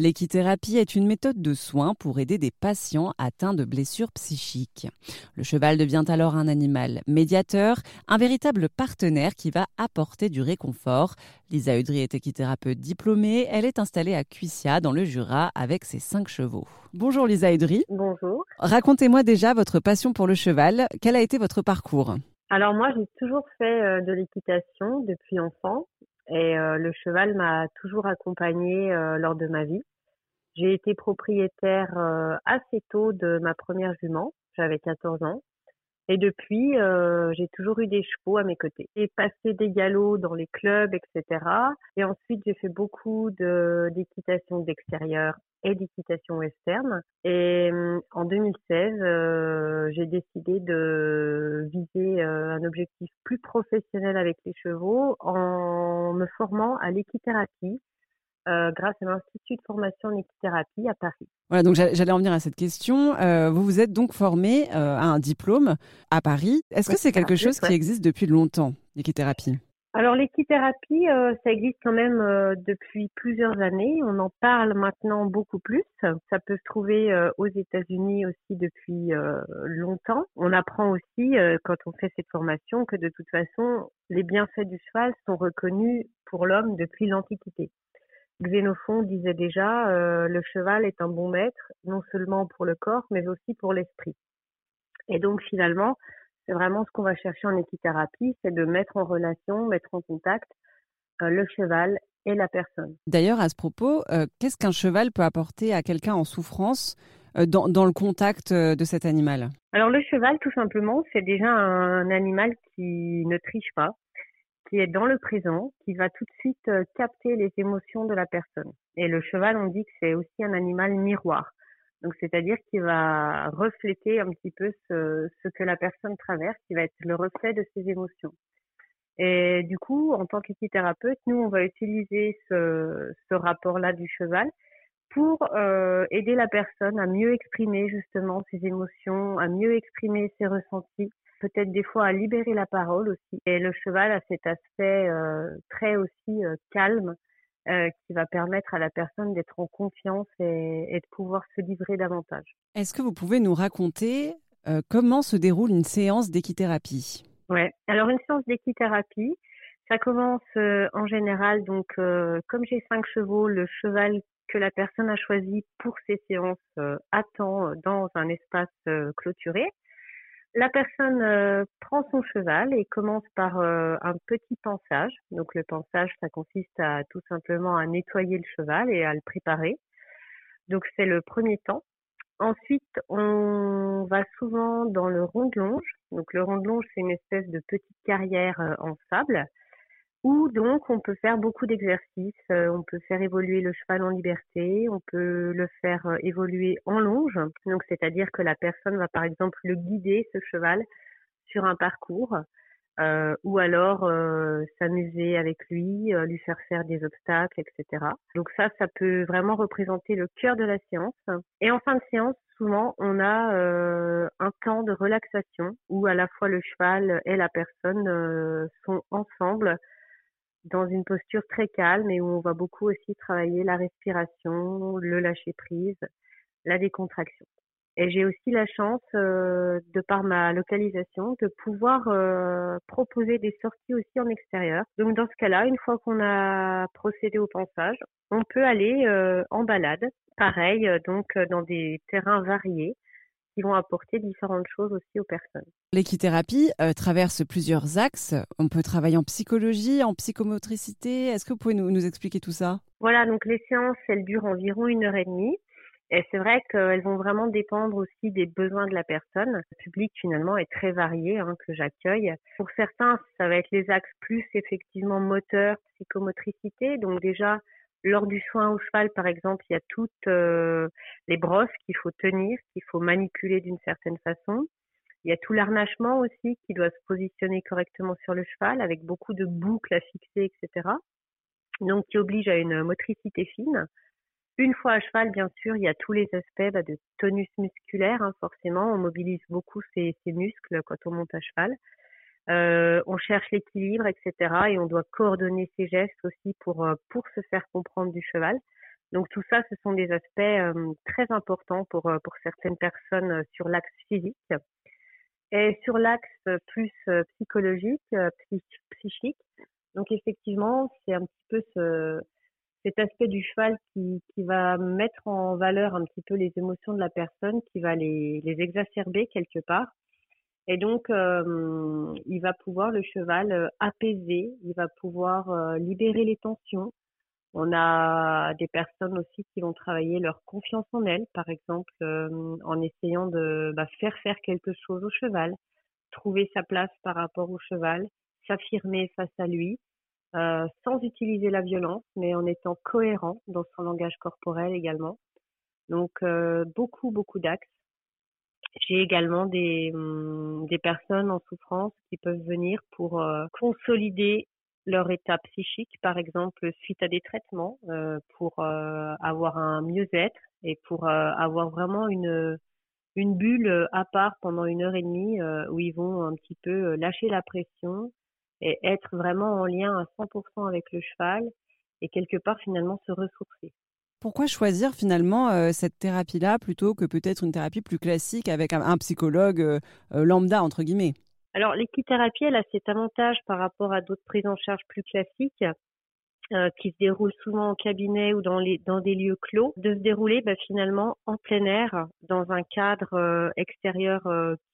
L'équithérapie est une méthode de soins pour aider des patients atteints de blessures psychiques. Le cheval devient alors un animal médiateur, un véritable partenaire qui va apporter du réconfort. Lisa Udry est équithérapeute diplômée. Elle est installée à Cuissia, dans le Jura, avec ses cinq chevaux. Bonjour Lisa Udry. Bonjour. Racontez-moi déjà votre passion pour le cheval. Quel a été votre parcours? Alors moi, j'ai toujours fait euh, de l'équitation depuis enfant. Et euh, le cheval m'a toujours accompagnée euh, lors de ma vie. J'ai été propriétaire euh, assez tôt de ma première jument, j'avais 14 ans. Et depuis, j'ai toujours eu des chevaux à mes côtés. J'ai passé des galops dans les clubs, etc. Et ensuite, j'ai fait beaucoup d'équitation d'extérieur et d'équitation externe. Et en 2016, j'ai décidé de viser un objectif plus professionnel avec les chevaux en me formant à l'équithérapie euh, grâce à l'Institut de formation en équithérapie à Paris. Voilà, donc j'allais en venir à cette question. Euh, vous vous êtes donc formé euh, à un diplôme à Paris. Est-ce que c'est quelque chose qui existe depuis longtemps, l'équithérapie? Alors l'équithérapie, ça existe quand même depuis plusieurs années. On en parle maintenant beaucoup plus. Ça peut se trouver aux États-Unis aussi depuis longtemps. On apprend aussi quand on fait cette formation que de toute façon, les bienfaits du cheval sont reconnus pour l'homme depuis l'Antiquité. Xénophon disait déjà euh, le cheval est un bon maître, non seulement pour le corps, mais aussi pour l'esprit. Et donc finalement, c'est vraiment ce qu'on va chercher en équithérapie, c'est de mettre en relation, mettre en contact euh, le cheval et la personne. D'ailleurs, à ce propos, euh, qu'est-ce qu'un cheval peut apporter à quelqu'un en souffrance dans, dans, le contact de cet animal? Alors le cheval, tout simplement, c'est déjà un animal qui ne triche pas, qui est dans le présent, qui va tout de suite euh, capter les émotions de la personne. Et le cheval, on dit que c'est aussi un animal miroir. Donc, c'est-à-dire qu'il va refléter un petit peu ce, ce, que la personne traverse, qui va être le reflet de ses émotions. Et du coup, en tant qu'équithérapeute, nous, on va utiliser ce, ce rapport-là du cheval pour euh, aider la personne à mieux exprimer justement ses émotions, à mieux exprimer ses ressentis, peut-être des fois à libérer la parole aussi. Et le cheval a cet aspect euh, très aussi euh, calme euh, qui va permettre à la personne d'être en confiance et, et, de pouvoir se livrer davantage. Est-ce que vous pouvez nous raconter comment se déroule une séance d'équithérapie? Ouais. Alors une séance d'équithérapie, ça commence en général donc comme j'ai cinq chevaux, le cheval que la personne a choisi pour ces séances attend dans un espace clôturé. La personne euh, prend son cheval et commence par euh, un petit pansage. Donc le pansage, ça consiste à tout simplement à nettoyer le cheval et à le préparer. Donc c'est le premier temps. Ensuite, on va souvent dans le rond de longe. Donc le rond de longe, c'est une espèce de petite carrière euh, en sable donc on peut faire beaucoup d'exercices, euh, on peut faire évoluer le cheval en liberté, on peut le faire euh, évoluer en longe, donc c'est-à-dire que la personne va par exemple le guider ce cheval sur un parcours, euh, ou alors s'amuser avec lui, lui faire faire des obstacles, etc. Donc ça, ça peut vraiment représenter le cœur de la séance. Et en fin de séance, souvent, on a un temps de relaxation où à la fois le cheval et la personne sont ensemble dans une posture très calme et où on va beaucoup aussi travailler la respiration, le lâcher prise, la décontraction. Et j'ai aussi la chance, euh, de par ma localisation, de pouvoir euh, proposer des sorties aussi en extérieur. Donc dans ce cas-là, une fois qu'on a procédé au pensage, on peut aller euh, en balade, pareil, donc dans des terrains variés vont apporter différentes choses aussi aux personnes. L'équithérapie euh, traverse plusieurs axes. On peut travailler en psychologie, en psychomotricité. Est-ce que vous pouvez nous, expliquer tout ça? Voilà, donc les séances, elles durent environ une heure et demie. Et c'est vrai qu'elles vont vraiment dépendre aussi des besoins de la personne. Le public finalement est très varié hein, que j'accueille. Pour certains, ça va être les axes plus effectivement moteur, psychomotricité. Donc déjà, lors du soin au cheval, par exemple, il y a toutes euh, les brosses qu'il faut tenir, qu'il faut manipuler d'une certaine façon. Il y a tout l'arnachement aussi qui doit se positionner correctement sur le cheval avec beaucoup de boucles à fixer, etc. Donc qui oblige à une motricité fine. Une fois à cheval, bien sûr, il y a tous les aspects bah, de tonus musculaire, hein, forcément. On mobilise beaucoup ses, ses muscles quand on monte à cheval. Euh, on cherche l'équilibre, etc. Et on doit coordonner ses gestes aussi pour euh, pour se faire comprendre du cheval. Donc tout ça, ce sont des aspects très importants pour, pour certaines personnes sur l'axe physique. Et sur l'axe plus psychologique, psychique, donc effectivement, c'est un petit peu ce, cet aspect du cheval qui, qui va mettre en valeur un petit peu les émotions de la personne, qui va les, les exacerber quelque part. Et donc, euh, il va pouvoir, le cheval, euh, apaiser, il va pouvoir euh, libérer les tensions. On a des personnes aussi qui vont travailler leur confiance en elles, par exemple, en essayant de bah, faire faire quelque chose au cheval, trouver sa place par rapport au cheval, s'affirmer face à lui, sans utiliser la violence, mais en étant cohérent dans son langage corporel également. Donc, beaucoup, beaucoup d'axes. J'ai également des, hum, des personnes en souffrance qui peuvent venir pour euh, consolider leur état psychique, par exemple suite à des traitements, euh, pour euh, avoir un mieux-être et pour avoir vraiment une une bulle à part pendant une heure et demie où ils vont un petit peu lâcher la pression et être vraiment en lien à 100% avec le cheval et quelque part finalement se ressourcer. Pourquoi choisir finalement euh, cette thérapie-là plutôt que peut-être une thérapie plus classique avec un, psychologue euh, euh, lambda, entre guillemets? Alors l'équithérapie, elle a cet avantage par rapport à d'autres prises en charge plus classiques. Qui se déroulent souvent en cabinet ou dans, les, dans des lieux clos, de se dérouler bah, finalement en plein air, dans un cadre extérieur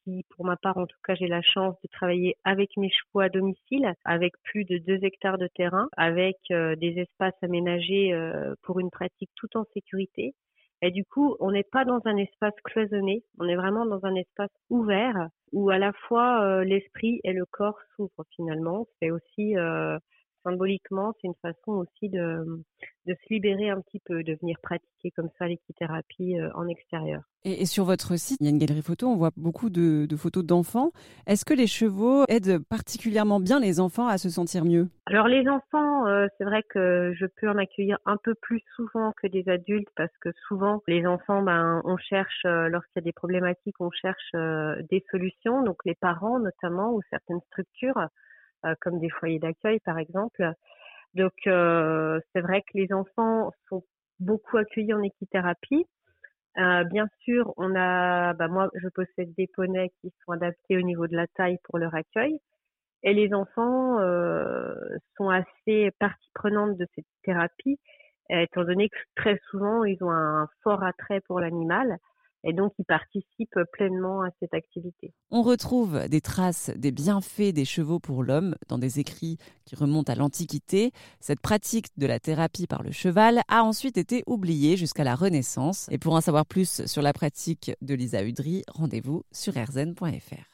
qui, pour ma part en tout cas, j'ai la chance de travailler avec mes chevaux à domicile, avec plus de 2 hectares de terrain, avec euh, des espaces aménagés euh, pour une pratique tout en sécurité. Et du coup, on n'est pas dans un espace cloisonné, on est vraiment dans un espace ouvert où à la fois euh, l'esprit et le corps s'ouvrent finalement. C'est aussi symboliquement, c'est une façon aussi de, de se libérer un petit peu, de venir pratiquer comme ça l'équithérapie en extérieur. Et, sur votre site, il y a une galerie photo, on voit beaucoup de, photos d'enfants. Est-ce que les chevaux aident particulièrement bien les enfants à se sentir mieux? Alors les enfants, euh, c'est vrai que je peux en accueillir un peu plus souvent que des adultes parce que souvent les enfants, ben, on cherche, euh, lorsqu'il y a des problématiques, on cherche euh, des solutions. Donc les parents notamment ou certaines structures comme des foyers d'accueil par exemple. Donc c'est vrai que les enfants sont beaucoup accueillis en équithérapie. Euh, bien sûr, on a, bah moi, je possède des poneys qui sont adaptés au niveau de la taille pour leur accueil. Et les enfants euh, sont assez partie prenante de cette thérapie, étant donné que très souvent, ils ont un fort attrait pour l'animal et donc ils participent pleinement à cette activité. On retrouve des traces des bienfaits des chevaux pour l'homme dans des écrits qui remontent à l'Antiquité. Cette pratique de la thérapie par le cheval a ensuite été oubliée jusqu'à la Renaissance. Et pour en savoir plus sur la pratique de Lisa Udry, rendez-vous sur rzn.fr.